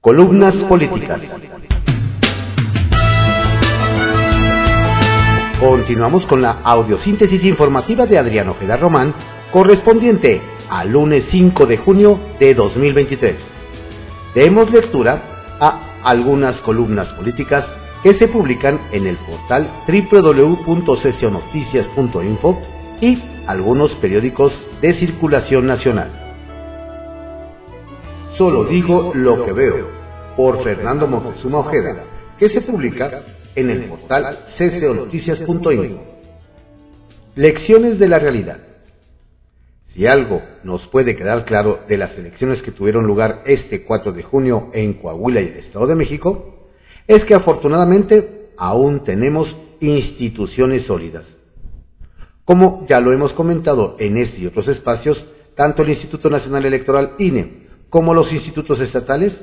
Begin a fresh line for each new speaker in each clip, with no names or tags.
Columnas políticas. Continuamos con la audiosíntesis informativa de Adriano Ojeda Román, correspondiente al lunes 5 de junio de 2023. Demos lectura a algunas columnas políticas que se publican en el portal www.sesionoticias.info y algunos periódicos de circulación nacional. Solo digo lo que veo, por Fernando Moctezuma Ojeda, que se publica en el portal cconoticias.info. Lecciones de la realidad. Si algo nos puede quedar claro de las elecciones que tuvieron lugar este 4 de junio en Coahuila y el Estado de México, es que afortunadamente aún tenemos instituciones sólidas. Como ya lo hemos comentado en este y otros espacios, tanto el Instituto Nacional Electoral INE como los institutos estatales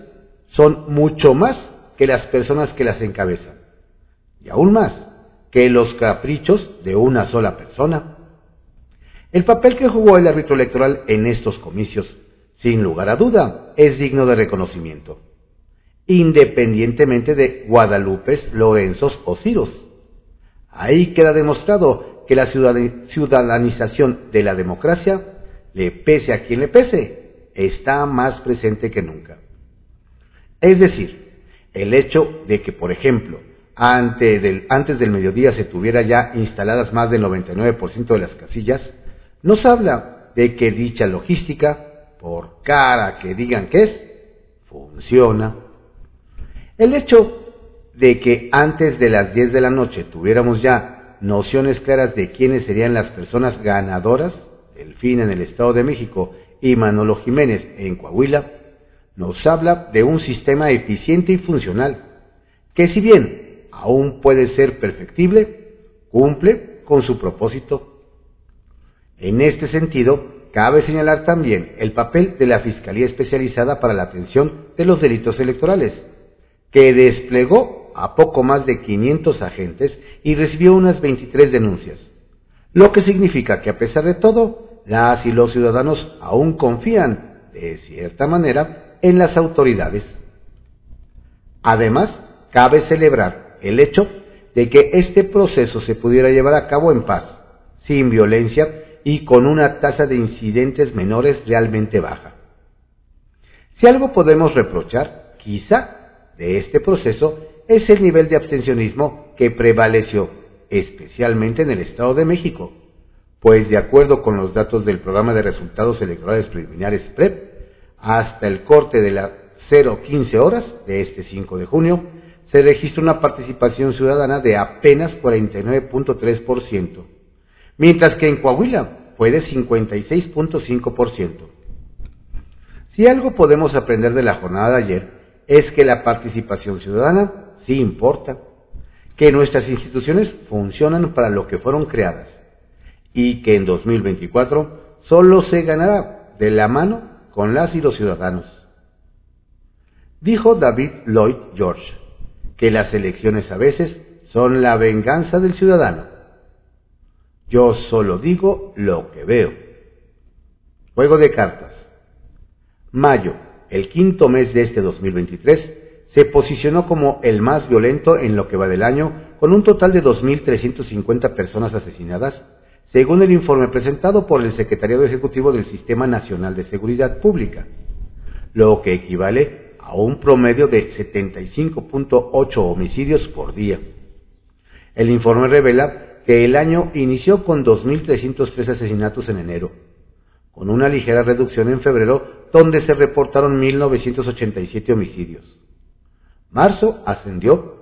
son mucho más que las personas que las encabezan. Y aún más que los caprichos de una sola persona. El papel que jugó el árbitro electoral en estos comicios, sin lugar a duda, es digno de reconocimiento, independientemente de Guadalupes, Lorenzos o Ciros. Ahí queda demostrado que la ciudadanización de la democracia, le pese a quien le pese, está más presente que nunca. Es decir, el hecho de que, por ejemplo, antes del, mediodía se tuviera ya instaladas más del 99% de las casillas, nos habla de que dicha logística, por cara que digan que es, funciona. El hecho de que antes de las 10 de la noche tuviéramos ya nociones claras de quiénes serían las personas ganadoras, el fin en el Estado de México y Manolo Jiménez en Coahuila, nos habla de un sistema eficiente y funcional, que si bien aún puede ser perfectible, cumple con su propósito. En este sentido, cabe señalar también el papel de la Fiscalía Especializada para la Atención de los Delitos Electorales, que desplegó a poco más de 500 agentes y recibió unas 23 denuncias, lo que significa que a pesar de todo, las y los ciudadanos aún confían, de cierta manera, en las autoridades. Además, cabe celebrar el hecho de que este proceso se pudiera llevar a cabo en paz, sin violencia y con una tasa de incidentes menores realmente baja. Si algo podemos reprochar, quizá, de este proceso es el nivel de abstencionismo que prevaleció, especialmente en el Estado de México, pues de acuerdo con los datos del Programa de Resultados Electorales Preliminares PREP, hasta el corte de las 015 horas de este 5 de junio, se registra una participación ciudadana de apenas 49.3%, mientras que en Coahuila fue de 56.5%. Si algo podemos aprender de la jornada de ayer es que la participación ciudadana sí importa, que nuestras instituciones funcionan para lo que fueron creadas y que en 2024 solo se ganará de la mano con las y los ciudadanos. Dijo David Lloyd George que las elecciones a veces son la venganza del ciudadano. Yo solo digo lo que veo. Juego de cartas. Mayo, el quinto mes de este 2023, se posicionó como el más violento en lo que va del año, con un total de 2.350 personas asesinadas según el informe presentado por el Secretariado Ejecutivo del Sistema Nacional de Seguridad Pública, lo que equivale a un promedio de 75.8 homicidios por día. El informe revela que el año inició con 2.303 asesinatos en enero, con una ligera reducción en febrero donde se reportaron 1.987 homicidios. Marzo ascendió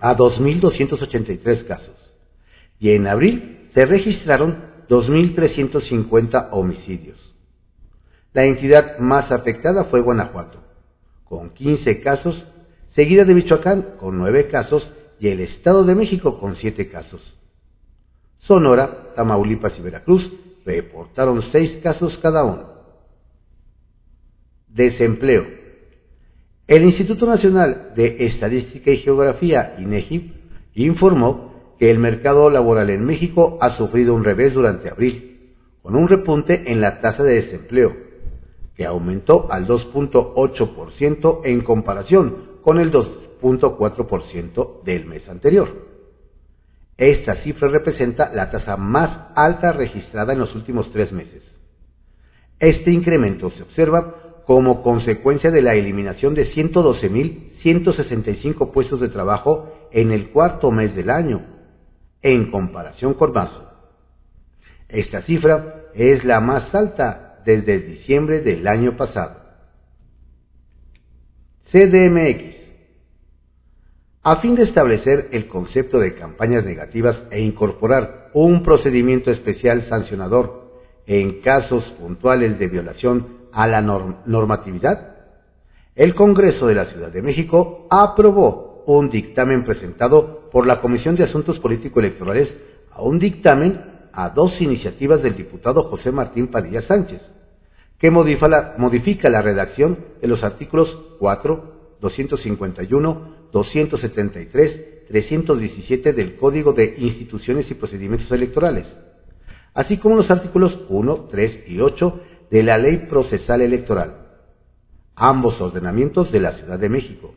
a 2.283 casos y en abril se registraron 2.350 homicidios. La entidad más afectada fue Guanajuato, con 15 casos, seguida de Michoacán con 9 casos y el Estado de México con 7 casos. Sonora, Tamaulipas y Veracruz reportaron 6 casos cada uno. Desempleo. El Instituto Nacional de Estadística y Geografía, INEGI, informó que el mercado laboral en México ha sufrido un revés durante abril, con un repunte en la tasa de desempleo, que aumentó al 2.8% en comparación con el 2.4% del mes anterior. Esta cifra representa la tasa más alta registrada en los últimos tres meses. Este incremento se observa como consecuencia de la eliminación de 112.165 puestos de trabajo en el cuarto mes del año, en comparación con marzo. Esta cifra es la más alta desde diciembre del año pasado. CDMX. A fin de establecer el concepto de campañas negativas e incorporar un procedimiento especial sancionador en casos puntuales de violación a la normatividad, el Congreso de la Ciudad de México aprobó un dictamen presentado por la Comisión de Asuntos Político-Electorales a un dictamen a dos iniciativas del diputado José Martín Padilla Sánchez, que modifica la, modifica la redacción de los artículos 4, 251, 273, 317 del Código de Instituciones y Procedimientos Electorales, así como los artículos 1, 3 y 8 de la Ley Procesal Electoral, ambos ordenamientos de la Ciudad de México.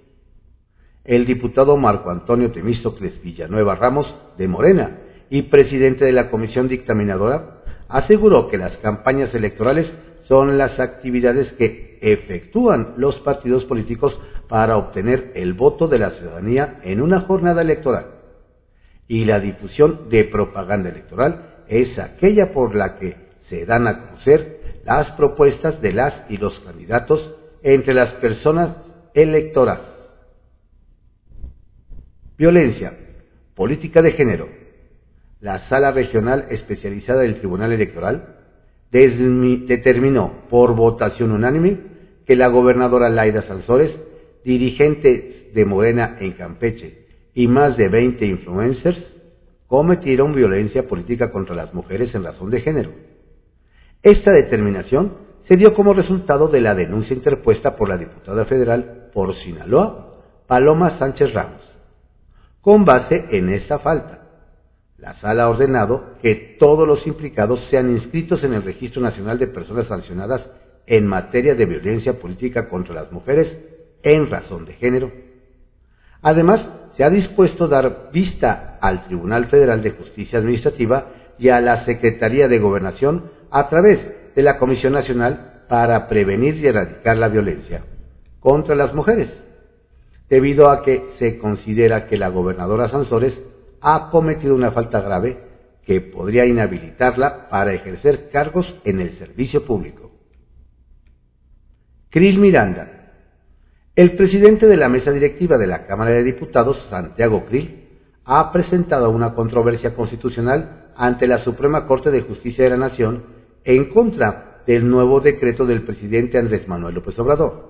El diputado Marco Antonio Temístocles Villanueva Ramos, de Morena, y presidente de la Comisión Dictaminadora, aseguró que las campañas electorales son las actividades que efectúan los partidos políticos para obtener el voto de la ciudadanía en una jornada electoral. Y la difusión de propaganda electoral es aquella por la que se dan a conocer las propuestas de las y los candidatos entre las personas electoradas. Violencia, política de género. La Sala Regional Especializada del Tribunal Electoral determinó por votación unánime que la gobernadora Laida Sansores, dirigentes de Morena en Campeche y más de 20 influencers cometieron violencia política contra las mujeres en razón de género esta determinación se dio como resultado de la denuncia interpuesta por la diputada federal por Sinaloa, Paloma Sánchez Ramos. Con base en esta falta, la sala ha ordenado que todos los implicados sean inscritos en el Registro Nacional de Personas Sancionadas en materia de violencia política contra las mujeres en razón de género. Además, se ha dispuesto dar vista al Tribunal Federal de Justicia Administrativa y a la Secretaría de Gobernación a través de la Comisión Nacional para Prevenir y Erradicar la Violencia contra las Mujeres, debido a que se considera que la gobernadora Sansores ha cometido una falta grave que podría inhabilitarla para ejercer cargos en el servicio público. Krill Miranda. El presidente de la mesa directiva de la Cámara de Diputados, Santiago Krill, ha presentado una controversia constitucional ante la Suprema Corte de Justicia de la Nación en contra del nuevo decreto del presidente Andrés Manuel López Obrador.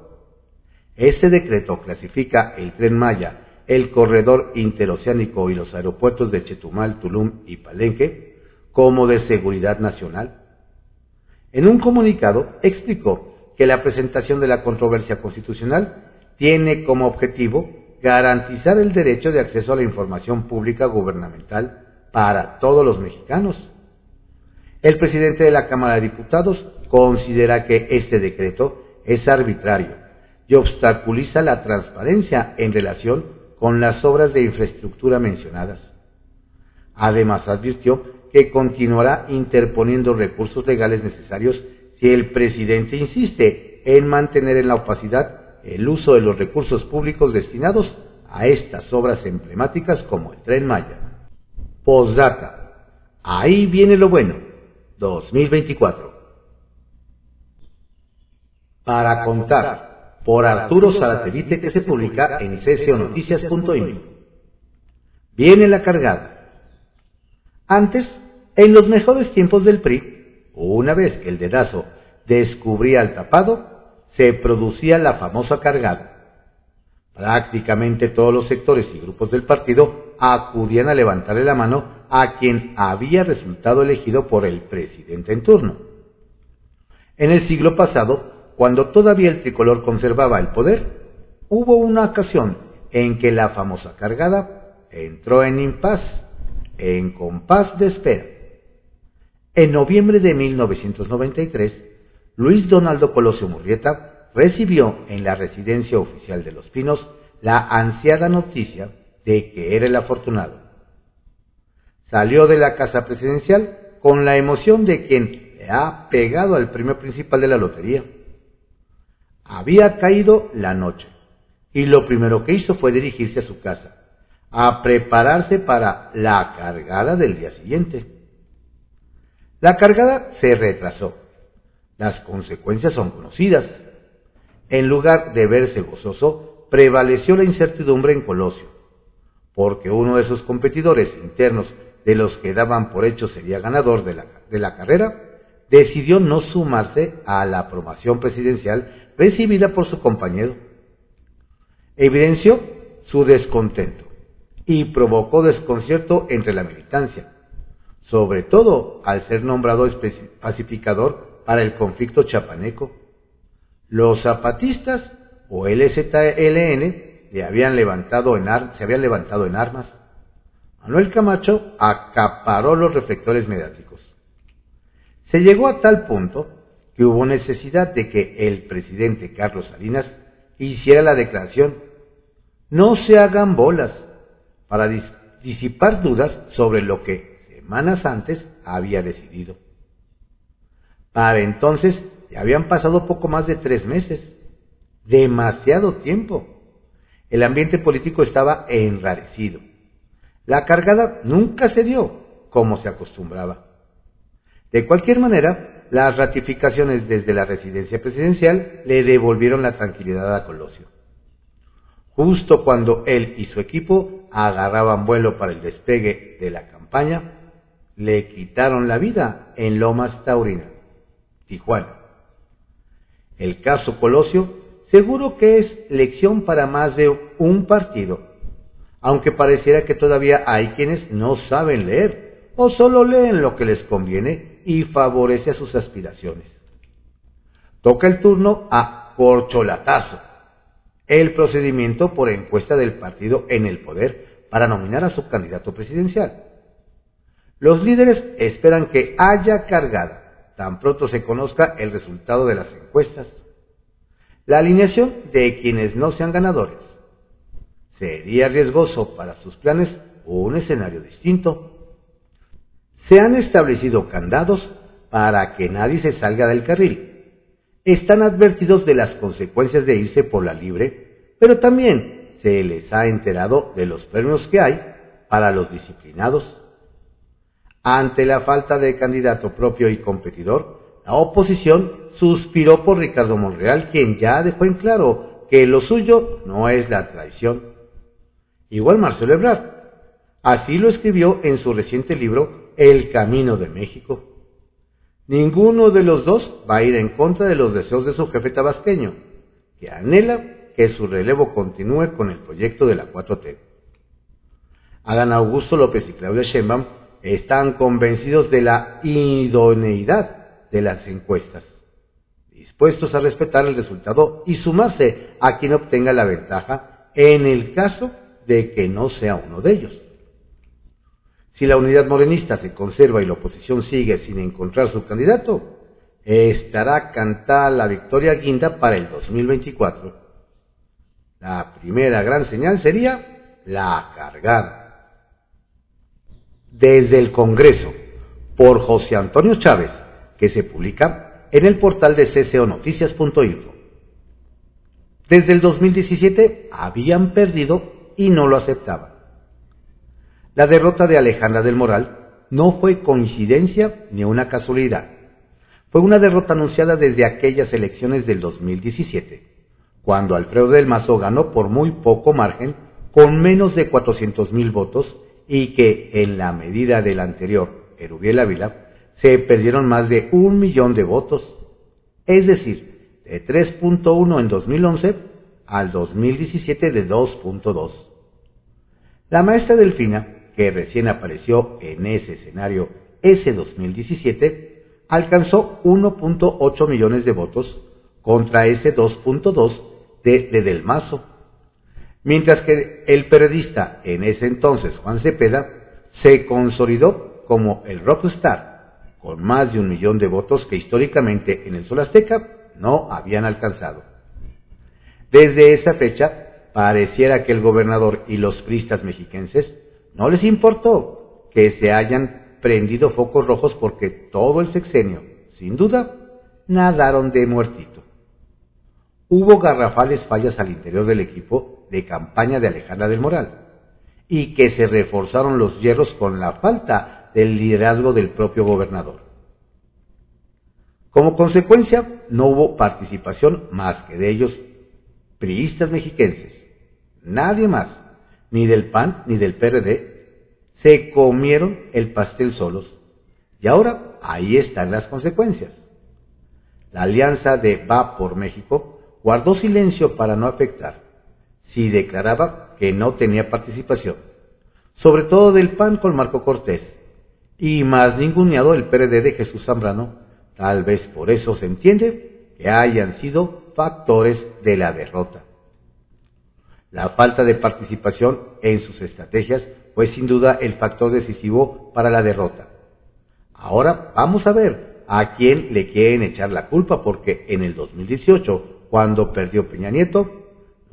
Este decreto clasifica el tren Maya, el corredor interoceánico y los aeropuertos de Chetumal, Tulum y Palenque como de seguridad nacional. En un comunicado explicó que la presentación de la controversia constitucional tiene como objetivo garantizar el derecho de acceso a la información pública gubernamental para todos los mexicanos el presidente de la Cámara de Diputados considera que este decreto es arbitrario y obstaculiza la transparencia en relación con las obras de infraestructura mencionadas. Además, advirtió que continuará interponiendo recursos legales necesarios si el presidente insiste en mantener en la opacidad el uso de los recursos públicos destinados a estas obras emblemáticas como el tren Maya. Postdata. Ahí viene lo bueno. 2024. Para contar, por Arturo Saratevite que se publica en cconoticias.info. Viene la cargada. Antes, en los mejores tiempos del PRI, una vez que el dedazo descubría el tapado, se producía la famosa cargada. Prácticamente todos los sectores y grupos del partido acudían a levantarle la mano a quien había resultado elegido por el presidente en turno. En el siglo pasado, cuando todavía el tricolor conservaba el poder, hubo una ocasión en que la famosa cargada entró en impas, en compás de espera. En noviembre de 1993, Luis Donaldo Colosio Murrieta recibió en la residencia oficial de Los Pinos la ansiada noticia de que era el afortunado. Salió de la casa presidencial con la emoción de quien le ha pegado al premio principal de la lotería. Había caído la noche y lo primero que hizo fue dirigirse a su casa, a prepararse para la cargada del día siguiente. La cargada se retrasó. Las consecuencias son conocidas. En lugar de verse gozoso, prevaleció la incertidumbre en Colosio, porque uno de sus competidores internos, de los que daban por hecho sería ganador de la, carrera, decidió no sumarse a la aprobación presidencial recibida por su compañero. Evidenció su descontento y provocó desconcierto entre la militancia, sobre todo al ser nombrado pacificador para el conflicto chapaneco. Los zapatistas o LZLN le habían levantado en se habían levantado en armas. Manuel Camacho acaparó los reflectores mediáticos. Se llegó a tal punto que hubo necesidad de que el presidente Carlos Salinas hiciera la declaración, no se hagan bolas, para disipar dudas sobre lo que semanas antes había decidido. Para entonces ya habían pasado poco más de tres meses, demasiado tiempo. El ambiente político estaba enrarecido. La cargada nunca se dio como se acostumbraba. De cualquier manera, las ratificaciones desde la residencia presidencial le devolvieron la tranquilidad a Colosio. Justo cuando él y su equipo agarraban vuelo para el despegue de la campaña, le quitaron la vida en Lomas Taurina, Tijuana. El caso Colosio seguro que es lección para más de un partido, aunque pareciera que todavía hay quienes no saben leer o solo leen lo que les conviene y favorece a sus aspiraciones. Toca el turno a corcholatazo el procedimiento por encuesta del partido en el poder para nominar a su candidato presidencial. Los líderes esperan que haya cargada tan pronto se conozca el resultado de las encuestas. La alineación de quienes no sean ganadores. Sería riesgoso para sus planes un escenario distinto. Se han establecido candados para que nadie se salga del carril están advertidos de las consecuencias de irse por la libre, pero también se les ha enterado de los premios que hay para los disciplinados. Ante la falta de candidato propio y competidor, la oposición suspiró por Ricardo Monreal, quien ya dejó en claro que lo suyo no es la traición. Igual Marcelo Ebrard. Así lo escribió en su reciente libro El Camino de México. Ninguno de los dos va a ir en contra de los deseos de su jefe tabasqueño, que anhela que su relevo continúe con el proyecto de la 4T. Adán Augusto López y Claudia Sheinbaum están convencidos de la idoneidad de las encuestas, dispuestos a respetar el resultado y sumarse a quien obtenga la ventaja en el caso de que no sea uno de ellos. Si la unidad morenista se conserva y la oposición sigue sin encontrar su candidato, estará cantada la victoria guinda para el 2024. La primera gran señal sería la cargada. Desde el Congreso, por José Antonio Chávez, que se publica en el portal de cconoticias.info. Desde el 2017 habían perdido y no lo aceptaban. La derrota de Alejandra del Moral no fue coincidencia ni una casualidad. Fue una derrota anunciada desde aquellas elecciones del 2017, cuando Alfredo del Mazo ganó por muy poco margen, con menos de 400 mil votos, y que en la medida del anterior, Erubiel Ávila, se perdieron más de un millón de votos. Es decir, de 3.1 en 2011 al 2017 de 2.2. La maestra Delfina que recién apareció en ese escenario ese 2017, alcanzó 1.8 millones de votos contra ese 2.2 de, de, Mazo. Mientras que el periodista en ese entonces, Juan Cepeda, se consolidó como el rockstar con más de un millón de votos que históricamente en el Sol Azteca no habían alcanzado. Desde esa fecha, pareciera que el gobernador y los priistas mexiquenses no les importó que se hayan prendido focos rojos porque todo el sexenio, sin duda, nadaron de muertito. Hubo garrafales fallas al interior del equipo de campaña de Alejandra del Moral y que se reforzaron los hierros con la falta del liderazgo del propio gobernador. Como consecuencia, no hubo participación más que de ellos, priistas mexiquenses. Nadie más, ni del PAN ni del PRD, se comieron el pastel solos. Y ahora ahí están las consecuencias. La alianza de Va por México guardó silencio para no afectar. Si declaraba que no tenía participación, sobre todo del PAN con Marco Cortés, y más ninguneado el PRD de Jesús Zambrano, tal vez por eso se entiende que hayan sido factores de la derrota. La falta de participación en sus estrategias fue sin duda el factor decisivo para la derrota. Ahora vamos a ver a quién le quieren echar la culpa porque en el 2018, cuando perdió Peña Nieto,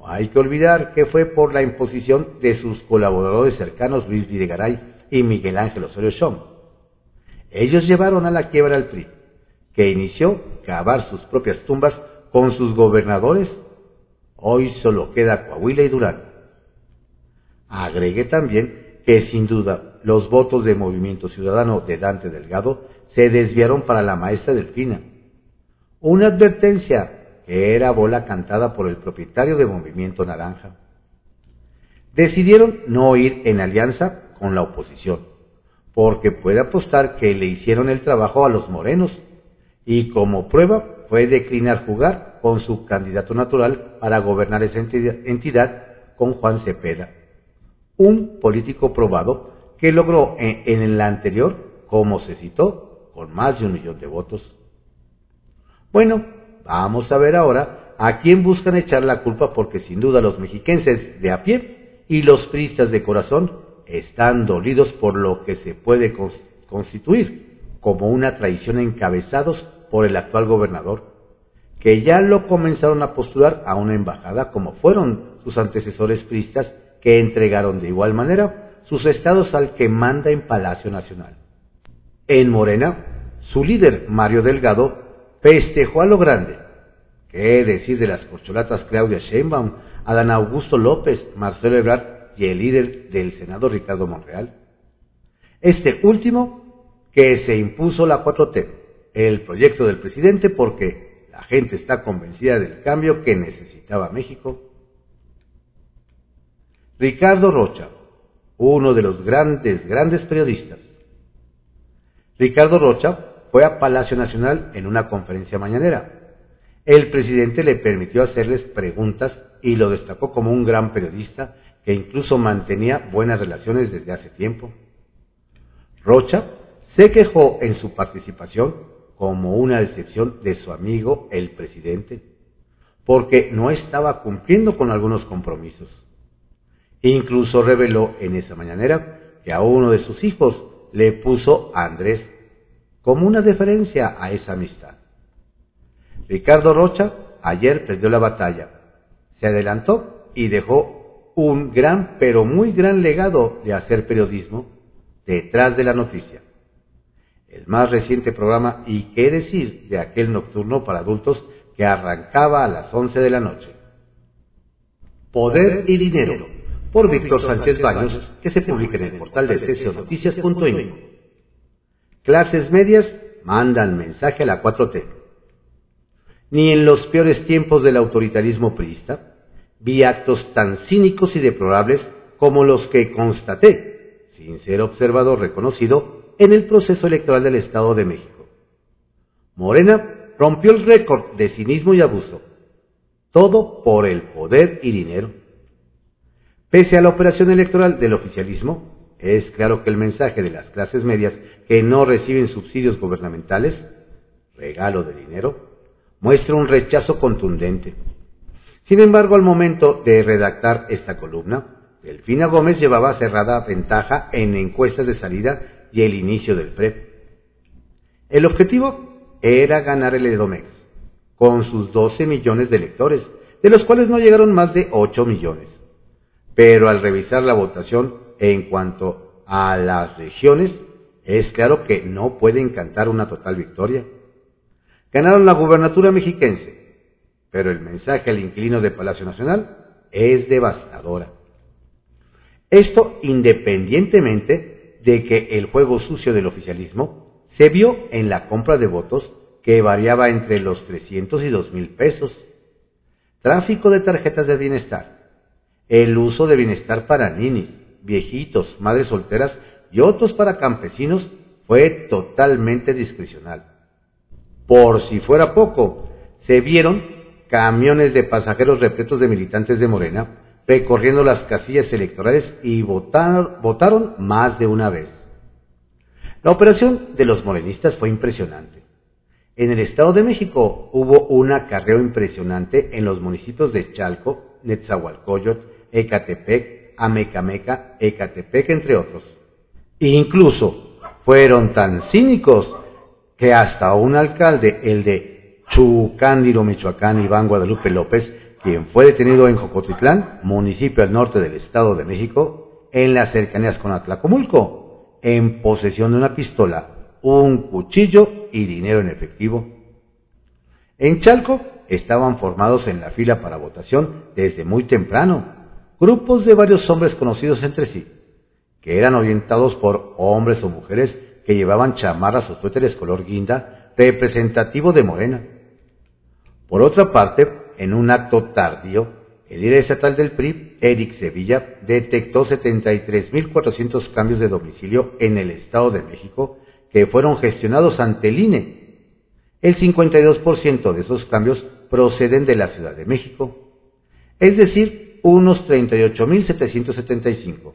hay que olvidar que fue por la imposición de sus colaboradores cercanos Luis Videgaray y Miguel Ángel Osorio Chong. Ellos llevaron a la quiebra al PRI, que inició cavar sus propias tumbas con sus gobernadores. Hoy solo queda Coahuila y Durán. Agregué también que sin duda los votos de Movimiento Ciudadano de Dante Delgado se desviaron para la maestra Delfina. Una advertencia que era bola cantada por el propietario de Movimiento Naranja. Decidieron no ir en alianza con la oposición, porque puede apostar que le hicieron el trabajo a los morenos, y como prueba fue declinar jugar con su candidato natural para gobernar esa entidad con Juan Cepeda, un político probado que logró en, el anterior, como se citó, con más de un millón de votos. Bueno, Vamos a ver ahora a quién buscan echar la culpa porque sin duda los mexiquenses de a pie y los priistas de corazón están dolidos por lo que se puede constituir como una traición encabezados por el actual gobernador, que ya lo comenzaron a postular a una embajada como fueron sus antecesores priistas que entregaron de igual manera sus estados al que manda en Palacio Nacional. En Morena, su líder, Mario Delgado, festejó a lo grande. ¿Qué decir de las corcholatas Claudia Sheinbaum, Adán Augusto López, Marcelo Ebrard y el líder del Senado Ricardo Monreal? Este último que se impuso la 4T, el proyecto del presidente porque la gente está convencida del cambio que necesitaba México. Ricardo Rocha, uno de los grandes, grandes periodistas. Ricardo Rocha fue a Palacio Nacional en una conferencia mañanera. El presidente le permitió hacerles preguntas y lo destacó como un gran periodista que incluso mantenía buenas relaciones desde hace tiempo. Rocha se quejó en su participación como una decepción de su amigo el presidente, porque no estaba cumpliendo con algunos compromisos. Incluso reveló en esa mañanera que a uno de sus hijos le puso Andrés como una deferencia a esa amistad. Ricardo Rocha ayer perdió la batalla, se adelantó y dejó un gran, pero muy gran legado de hacer periodismo detrás de la noticia. El más reciente programa y qué decir de aquel nocturno para adultos que arrancaba a las 11 de la noche. Poder y Dinero, por Víctor Sánchez Baños, que se publica en el portal de. Clases medias mandan mensaje a la 4T. Ni en los peores tiempos del autoritarismo priista vi actos tan cínicos y deplorables como los que constaté, sin ser observador reconocido, en el proceso electoral del Estado de México. Morena rompió el récord de cinismo y abuso, todo por el poder y dinero. Pese a la operación electoral del oficialismo, es claro que el mensaje de las clases medias que no reciben subsidios gubernamentales, regalo de dinero, muestra un rechazo contundente. Sin embargo, al momento de redactar esta columna, Delfina Gómez llevaba cerrada ventaja en encuestas de salida y el inicio del PREP. El objetivo era ganar el Edomex, con sus 12 millones de electores, de los cuales no llegaron más de 8 millones. Pero al revisar la votación en cuanto a las regiones, es claro que no pueden cantar una total victoria. Ganaron la gubernatura mexiquense, pero el mensaje al inquilino de Palacio Nacional es devastadora. Esto independientemente de que el juego sucio del oficialismo se vio en la compra de votos que variaba entre los 300 y 2 mil pesos, tráfico de tarjetas de bienestar, el uso de bienestar para ninis, viejitos, madres solteras y otros para campesinos fue totalmente discrecional. Por si fuera poco, se vieron camiones de pasajeros repletos de militantes de Morena recorriendo las casillas electorales y votaron, más de una vez. La operación de los morenistas fue impresionante. En el Estado de México hubo un acarreo impresionante en los municipios de Chalco, Netzahualcoyot, Ecatepec, Amecameca, Ecatepec, entre otros. Incluso fueron tan cínicos que hasta un alcalde, el de Chucándiro, Michoacán, Iván Guadalupe López, quien fue detenido en Jocotitlán, municipio al norte del Estado de México, en las cercanías con Atlacomulco, en posesión de una pistola, un cuchillo y dinero en efectivo. En Chalco estaban formados en la fila para votación desde muy temprano, grupos de varios hombres conocidos entre sí, que eran orientados por hombres o mujeres que llevaban chamarras o suéteres color guinda representativo de Morena. Por otra parte, en un acto tardío, el líder estatal del PRI, Eric Sevilla, detectó 73.400 cambios de domicilio en el Estado de México que fueron gestionados ante el INE. El 52% de esos cambios proceden de la Ciudad de México, es decir, unos 38.775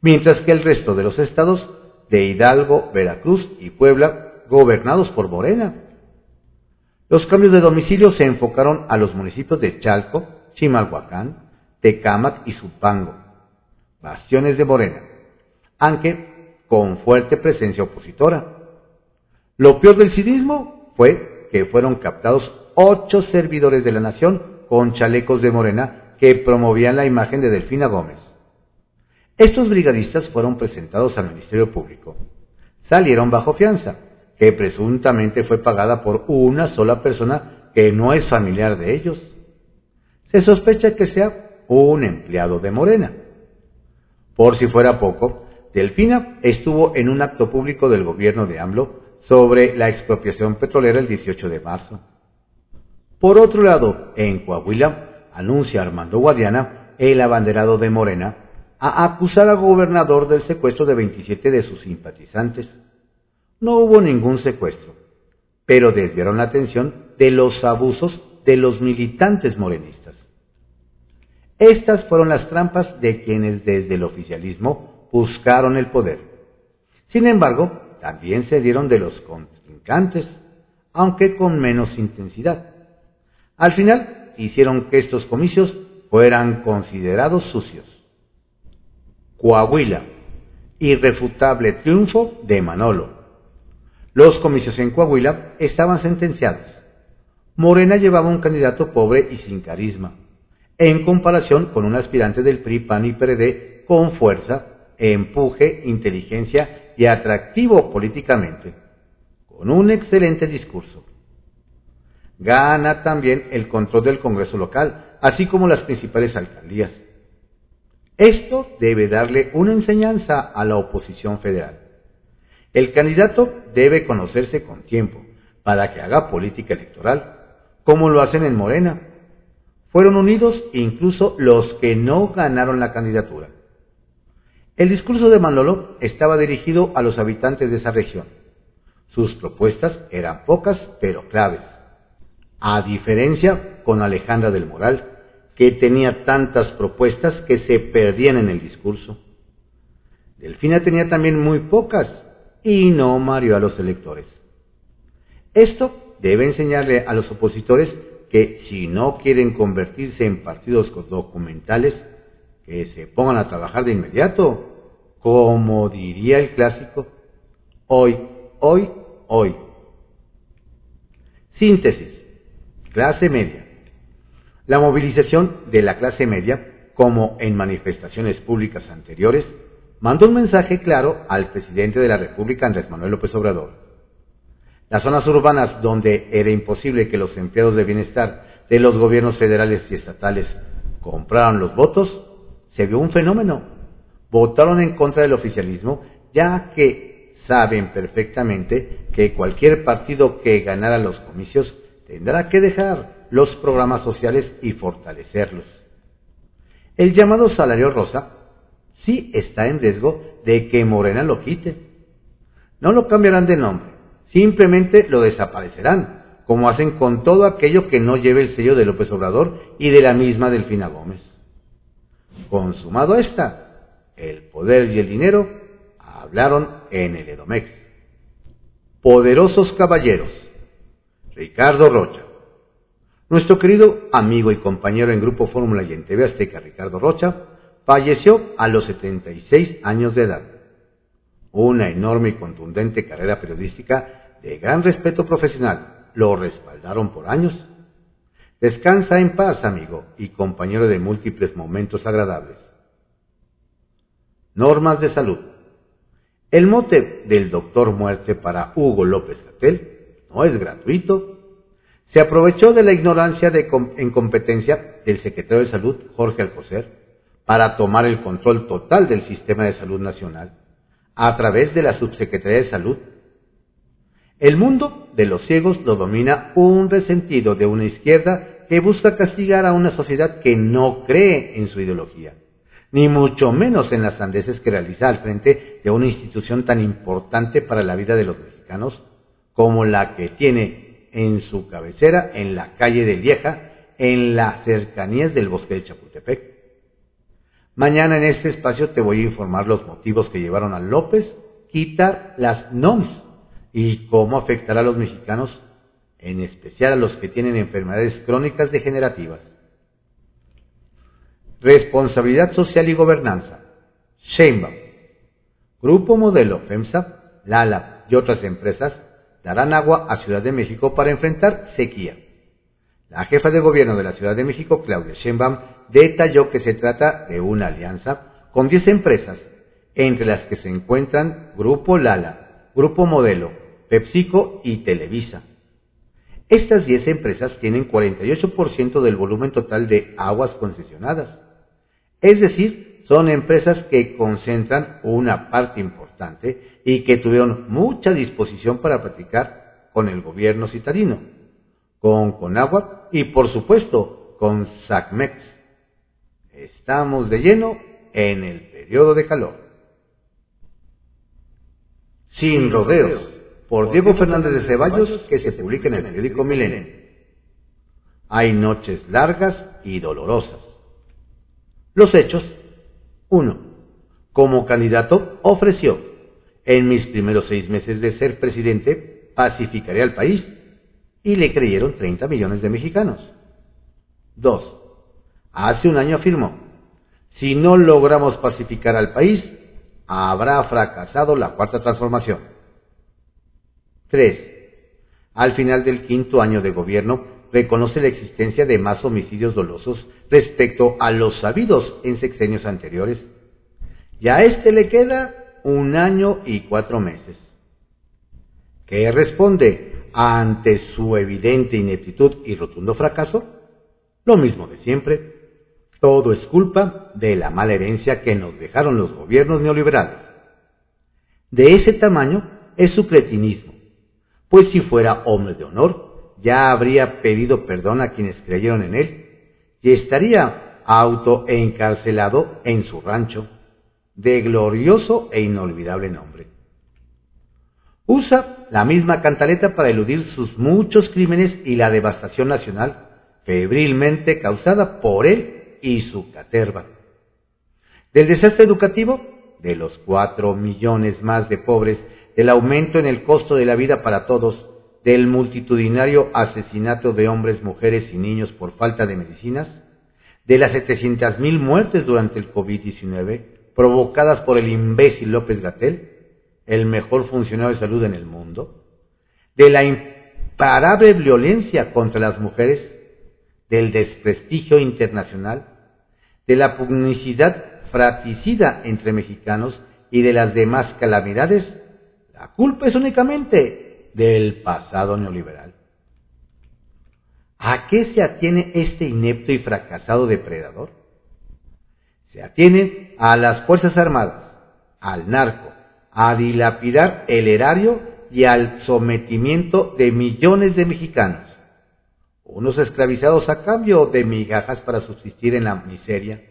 mientras que el resto de los estados de Hidalgo, Veracruz y Puebla, gobernados por Morena. Los cambios de domicilio se enfocaron a los municipios de Chalco, Chimalhuacán, Tecámac y Zupango, bastiones de Morena, aunque con fuerte presencia opositora. Lo peor del cidismo fue que fueron captados ocho servidores de la nación con chalecos de Morena que promovían la imagen de Delfina Gómez. Estos brigadistas fueron presentados al Ministerio Público. Salieron bajo fianza, que presuntamente fue pagada por una sola persona que no es familiar de ellos. Se sospecha que sea un empleado de Morena. Por si fuera poco, Delfina estuvo en un acto público del gobierno de AMLO sobre la expropiación petrolera el 18 de marzo. Por otro lado, en Coahuila, anuncia Armando Guadiana, el abanderado de Morena, a acusar al gobernador del secuestro de 27 de sus simpatizantes. No hubo ningún secuestro, pero desviaron la atención de los abusos de los militantes morenistas. Estas fueron las trampas de quienes desde el oficialismo buscaron el poder. Sin embargo, también se dieron de los contrincantes, aunque con menos intensidad. Al final, hicieron que estos comicios fueran considerados sucios. Coahuila. Irrefutable triunfo de Manolo. Los comicios en Coahuila estaban sentenciados. Morena llevaba un candidato pobre y sin carisma, en comparación con un aspirante del PRI, PAN y PRD con fuerza, empuje, inteligencia y atractivo políticamente, con un excelente discurso. Gana también el control del Congreso local, así como las principales alcaldías. Esto debe darle una enseñanza a la oposición federal. El candidato debe conocerse con tiempo para que haga política electoral, como lo hacen en Morena. Fueron unidos incluso los que no ganaron la candidatura. El discurso de Manolo estaba dirigido a los habitantes de esa región. Sus propuestas eran pocas pero claves. A diferencia con Alejandra del Moral, que tenía tantas propuestas que se perdían en el discurso. Delfina tenía también muy pocas y no mareó a los electores. Esto debe enseñarle a los opositores que si no quieren convertirse en partidos documentales, que se pongan a trabajar de inmediato, como diría el clásico, hoy, hoy, hoy. Síntesis. Clase media. La movilización de la clase media, como en manifestaciones públicas anteriores, mandó un mensaje claro al presidente de la República, Andrés Manuel López Obrador. Las zonas urbanas donde era imposible que los empleados de bienestar de los gobiernos federales y estatales compraran los votos, se vio un fenómeno. Votaron en contra del oficialismo, ya que saben perfectamente que cualquier partido que ganara los comicios tendrá que dejar los programas sociales y fortalecerlos. El llamado salario rosa sí está en riesgo de que Morena lo quite. No lo cambiarán de nombre, simplemente lo desaparecerán, como hacen con todo aquello que no lleve el sello de López Obrador y de la misma Delfina Gómez. Consumado esta, el poder y el dinero hablaron en el Edomex. Poderosos caballeros, Ricardo Rocha. Nuestro querido amigo y compañero en Grupo Fórmula y en TV Azteca, Ricardo Rocha, falleció a los 76 años de edad. Una enorme y contundente carrera periodística de gran respeto profesional lo respaldaron por años. Descansa en paz, amigo y compañero de múltiples momentos agradables. Normas de salud. El mote del doctor muerte para Hugo López Gatel no es gratuito. Se aprovechó de la ignorancia de en competencia del secretario de Salud, Jorge Alcocer, para tomar el control total del sistema de salud nacional a través de la Subsecretaría de Salud. El mundo de los ciegos lo domina un resentido de una izquierda que busca castigar a una sociedad que no cree en su ideología, ni mucho menos en las sandeces que realiza al frente de una institución tan importante para la vida de los mexicanos como la que tiene en su cabecera en la calle de Lieja, en las cercanías del bosque de Chapultepec. Mañana en este espacio te voy a informar los motivos que llevaron a López quitar las NOMS y cómo afectará a los mexicanos, en especial a los que tienen enfermedades crónicas degenerativas. Responsabilidad social y gobernanza. Sheinbaum. Grupo Modelo, FEMSA, Lala y otras empresas darán agua a Ciudad de México para enfrentar sequía. La jefa de gobierno de la Ciudad de México, Claudia Sheinbaum, detalló que se trata de una alianza con 10 empresas, entre las que se encuentran Grupo Lala, Grupo Modelo, PepsiCo y Televisa. Estas 10 empresas tienen 48% del volumen total de aguas concesionadas. Es decir, son empresas que concentran una parte importante y que tuvieron mucha disposición para practicar con el gobierno citadino, con Conagua y por supuesto con SACMEX. Estamos de lleno en el periodo de calor. Sin rodeos, por Diego Fernández de Ceballos, que se publica en el periódico Milenio. Hay noches largas y dolorosas. Los hechos. 1. Como candidato ofreció, en mis primeros seis meses de ser presidente, pacificaré al país y le creyeron 30 millones de mexicanos. 2 Hace un año afirmó, si no logramos pacificar al país, habrá fracasado la cuarta transformación. 3. Al final del quinto año de gobierno, reconoce la existencia de más homicidios dolosos respecto a los sabidos en sexenios anteriores. Y a este le queda un año y cuatro meses. ¿Qué responde ante su evidente ineptitud y rotundo fracaso? Lo mismo de siempre, todo es culpa de la mala herencia que nos dejaron los gobiernos neoliberales. De ese tamaño es su cretinismo, pues si fuera hombre de honor, ya habría pedido perdón a quienes creyeron en él y estaría autoencarcelado en su rancho, de glorioso e inolvidable nombre. Usa la misma cantaleta para eludir sus muchos crímenes y la devastación nacional febrilmente causada por él y su caterva. Del desastre educativo, de los cuatro millones más de pobres, del aumento en el costo de la vida para todos, del multitudinario asesinato de hombres, mujeres y niños por falta de medicinas, de las 700.000 muertes durante el COVID-19 provocadas por el imbécil López Gatel, el mejor funcionario de salud en el mundo, de la imparable violencia contra las mujeres, del desprestigio internacional, de la publicidad fratricida entre mexicanos y de las demás calamidades, la culpa es únicamente del pasado neoliberal. ¿A qué se atiene este inepto y fracasado depredador? Se atiene a las Fuerzas Armadas, al narco, a dilapidar el erario y al sometimiento de millones de mexicanos, unos esclavizados a cambio de migajas para subsistir en la miseria,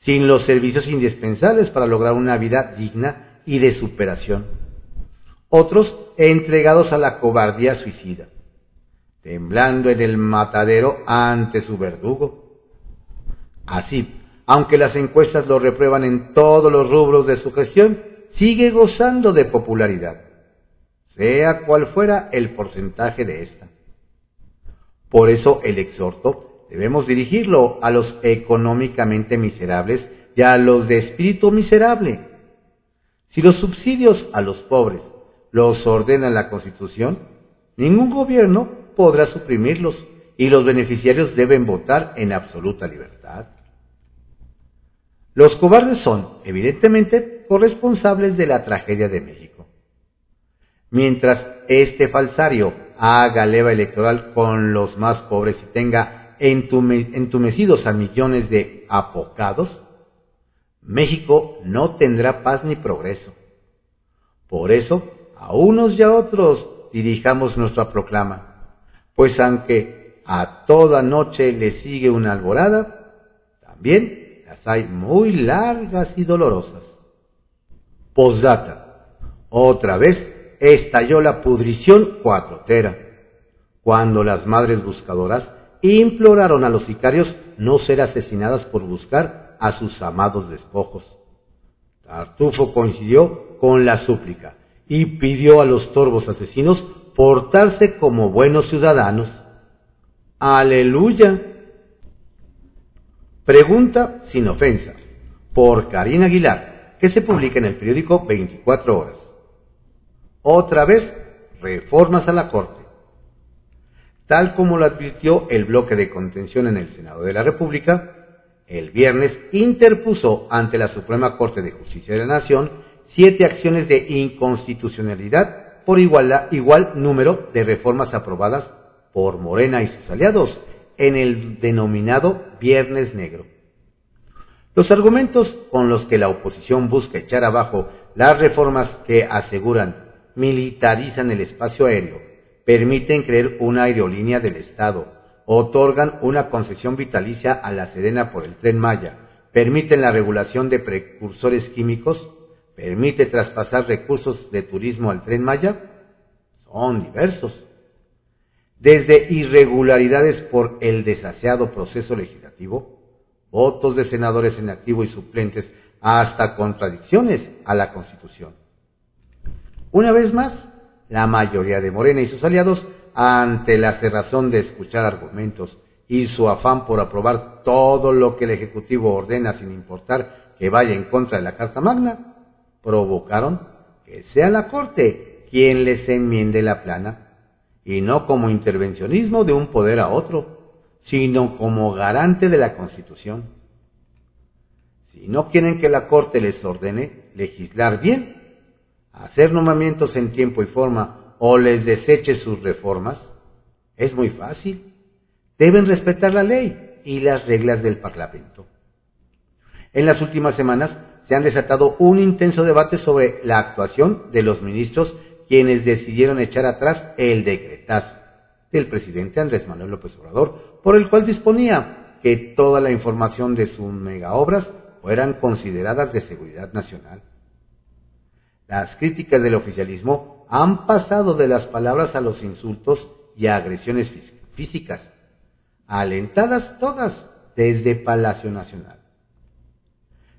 sin los servicios indispensables para lograr una vida digna y de superación, otros entregados a la cobardía suicida, temblando en el matadero ante su verdugo. Así, aunque las encuestas lo reprueban en todos los rubros de su gestión, sigue gozando de popularidad, sea cual fuera el porcentaje de esta. Por eso el exhorto debemos dirigirlo a los económicamente miserables y a los de espíritu miserable. Si los subsidios a los pobres los ordena la Constitución, ningún gobierno podrá suprimirlos y los beneficiarios deben votar en absoluta libertad. Los cobardes son, evidentemente, corresponsables de la tragedia de México. Mientras este falsario haga leva electoral con los más pobres y tenga entumecidos a millones de apocados, México no tendrá paz ni progreso. Por eso, a unos y a otros dirijamos nuestra proclama, pues aunque a toda noche le sigue una alborada, también hay muy largas y dolorosas. Postdata. Otra vez estalló la pudrición cuatrotera, cuando las madres buscadoras imploraron a los sicarios no ser asesinadas por buscar a sus amados despojos. Tartufo coincidió con la súplica y pidió a los torvos asesinos portarse como buenos ciudadanos. Aleluya. Pregunta sin ofensa, por Karina Aguilar, que se publica en el periódico 24 horas. Otra vez, reformas a la Corte. Tal como lo advirtió el bloque de contención en el Senado de la República, el viernes interpuso ante la Suprema Corte de Justicia de la Nación siete acciones de inconstitucionalidad por igual, igual número de reformas aprobadas por Morena y sus aliados en el denominado Viernes Negro. Los argumentos con los que la oposición busca echar abajo las reformas que aseguran militarizan el espacio aéreo, permiten crear una aerolínea del Estado, otorgan una concesión vitalicia a la Sedena por el tren Maya, permiten la regulación de precursores químicos, permite traspasar recursos de turismo al tren Maya, son diversos desde irregularidades por el desaseado proceso legislativo, votos de senadores en activo y suplentes, hasta contradicciones a la Constitución. Una vez más, la mayoría de Morena y sus aliados, ante la cerrazón de escuchar argumentos y su afán por aprobar todo lo que el Ejecutivo ordena sin importar que vaya en contra de la Carta Magna, provocaron que sea la Corte quien les enmiende la plana y no como intervencionismo de un poder a otro, sino como garante de la Constitución. Si no quieren que la Corte les ordene legislar bien, hacer nombramientos en tiempo y forma o les deseche sus reformas, es muy fácil. Deben respetar la ley y las reglas del Parlamento. En las últimas semanas se han desatado un intenso debate sobre la actuación de los ministros quienes decidieron echar atrás el decretazo del presidente Andrés Manuel López Obrador, por el cual disponía que toda la información de sus megaobras fueran consideradas de seguridad nacional. Las críticas del oficialismo han pasado de las palabras a los insultos y agresiones físicas, alentadas todas desde Palacio Nacional.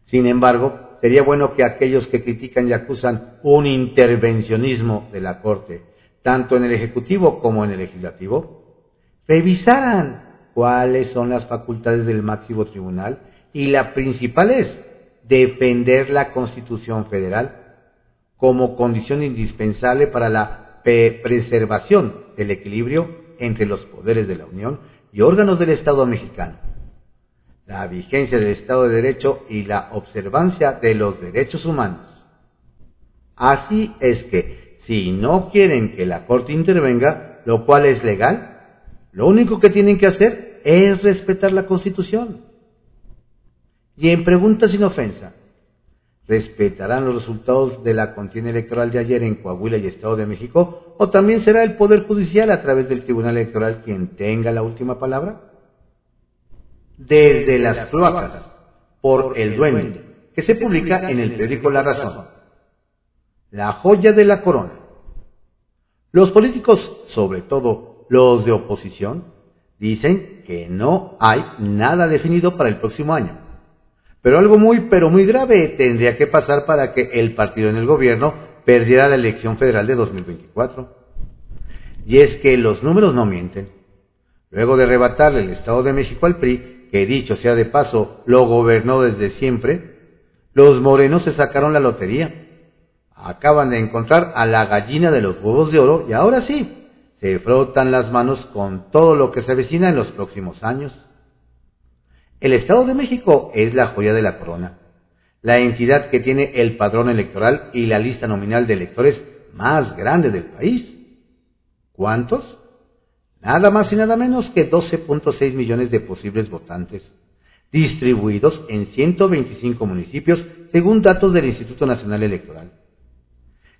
Sin embargo, sería bueno que aquellos que critican y acusan un intervencionismo de la Corte, tanto en el Ejecutivo como en el Legislativo, revisaran cuáles son las facultades del máximo tribunal y la principal es defender la Constitución Federal como condición indispensable para la preservación del equilibrio entre los poderes de la Unión y órganos del Estado mexicano, la vigencia del Estado de Derecho y la observancia de los derechos humanos. Así es que, si no quieren que la Corte intervenga, lo cual es legal, lo único que tienen que hacer es respetar la Constitución. Y en pregunta sin ofensa, ¿respetarán los resultados de la contienda electoral de ayer en Coahuila y Estado de México? ¿O también será el Poder Judicial a través del Tribunal Electoral quien tenga la última palabra? Desde las cloacas, por el duende, que se publica en el periódico La Razón. La joya de la corona. Los políticos, sobre todo los de oposición, dicen que no hay nada definido para el próximo año pero algo muy, pero muy grave tendría que pasar para que el partido en el gobierno perdiera la elección federal de 2024. Y es que los números no mienten. Luego de arrebatarle el Estado de México al PRI, que dicho sea de paso, lo gobernó desde siempre, los morenos se sacaron la lotería. Acaban de encontrar a la gallina de los huevos de oro y ahora sí, se frotan las manos con todo lo que se avecina en los próximos años. El Estado de México es la joya de la corona, la entidad que tiene el padrón electoral y la lista nominal de electores más grande del país. ¿Cuántos? Nada más y nada menos que 12.6 millones de posibles votantes, distribuidos en 125 municipios según datos del Instituto Nacional Electoral.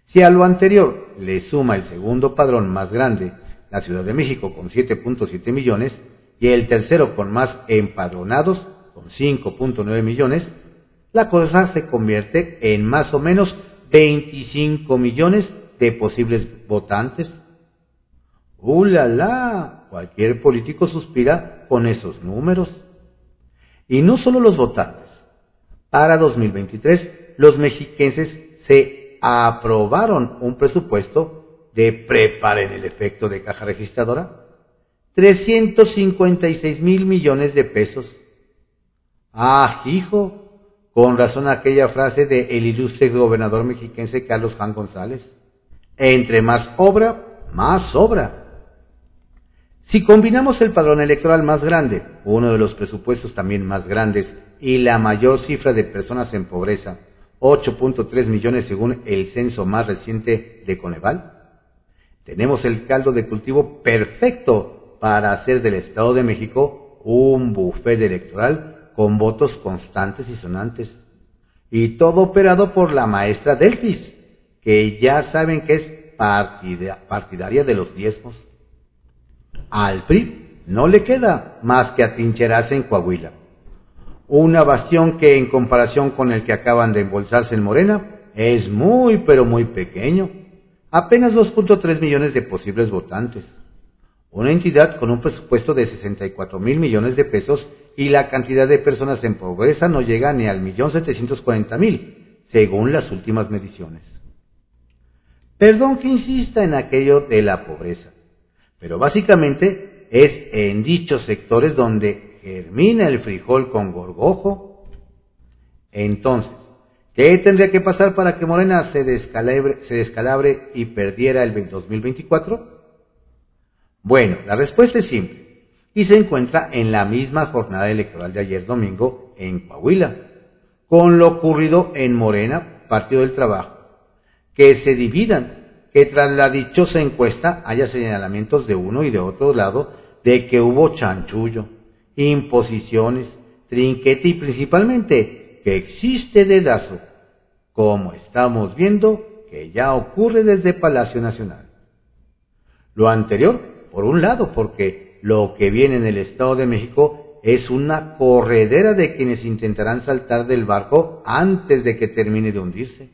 Si a lo anterior le suma el segundo padrón más grande, la Ciudad de México con 7.7 millones, y el tercero con más empadronados, con 5.9 millones, la cosa se convierte en más o menos 25 millones de posibles votantes. ¡Uh, la! Cualquier político suspira con esos números. Y no solo los votantes. Para 2023, los mexiquenses se aprobaron un presupuesto de preparen el efecto de caja registradora 356 mil millones de pesos. Ah, hijo, con razón aquella frase de ilustre gobernador mexiquense Carlos Juan González. Entre más obra, más sobra. Si combinamos el padrón electoral más grande, uno de los presupuestos también más grandes y la mayor cifra de personas en pobreza, 8.3 millones según el censo más reciente de Coneval, tenemos el caldo de cultivo perfecto para hacer del Estado de México un buffet electoral con votos constantes y sonantes. Y todo operado por la maestra Delfis, que ya saben que es partidaria de los diezmos. Al PRI no le queda más que atrincherarse en Coahuila. Una bastión que en comparación con el que acaban de embolsarse en Morena es muy pero muy pequeño. Apenas 2.3 millones de posibles votantes una entidad con un presupuesto de 64 mil millones de pesos y la cantidad de personas en pobreza no llega ni al millón setecientos cuarenta mil, según las últimas mediciones. Perdón que insista en aquello de la pobreza, pero básicamente es en dichos sectores donde germina el frijol con gorgojo. Entonces, ¿qué tendría que pasar para que Morena se descalabre, se descalabre y perdiera el 2024? Bueno, la respuesta es simple y se encuentra en la misma jornada electoral de ayer domingo en Coahuila, con lo ocurrido en Morena, Partido del Trabajo, que se dividan, que tras la dichosa encuesta haya señalamientos de uno y de otro lado de que hubo chanchullo, imposiciones, trinquete y principalmente que existe dedazo, como estamos viendo que ya ocurre desde Palacio Nacional. Lo anterior por un lado, porque lo que viene en el Estado de México es una corredera de quienes intentarán saltar del barco antes de que termine de hundirse.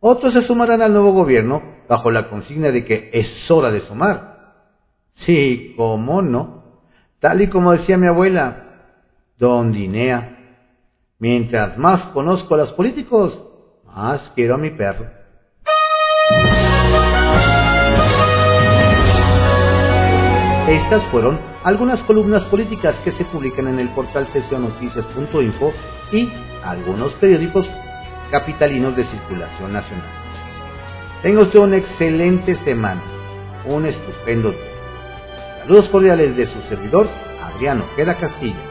Otros se sumarán al nuevo gobierno bajo la consigna de que es hora de sumar. Sí, cómo no. Tal y como decía mi abuela, don Dinea, mientras más conozco a los políticos, más quiero a mi perro. Estas fueron algunas columnas políticas que se publican en el portal sesionoticias.info y algunos periódicos capitalinos de circulación nacional. Tenga usted una excelente semana, un estupendo día. Saludos cordiales de su servidor, Adriano Queda Castillo.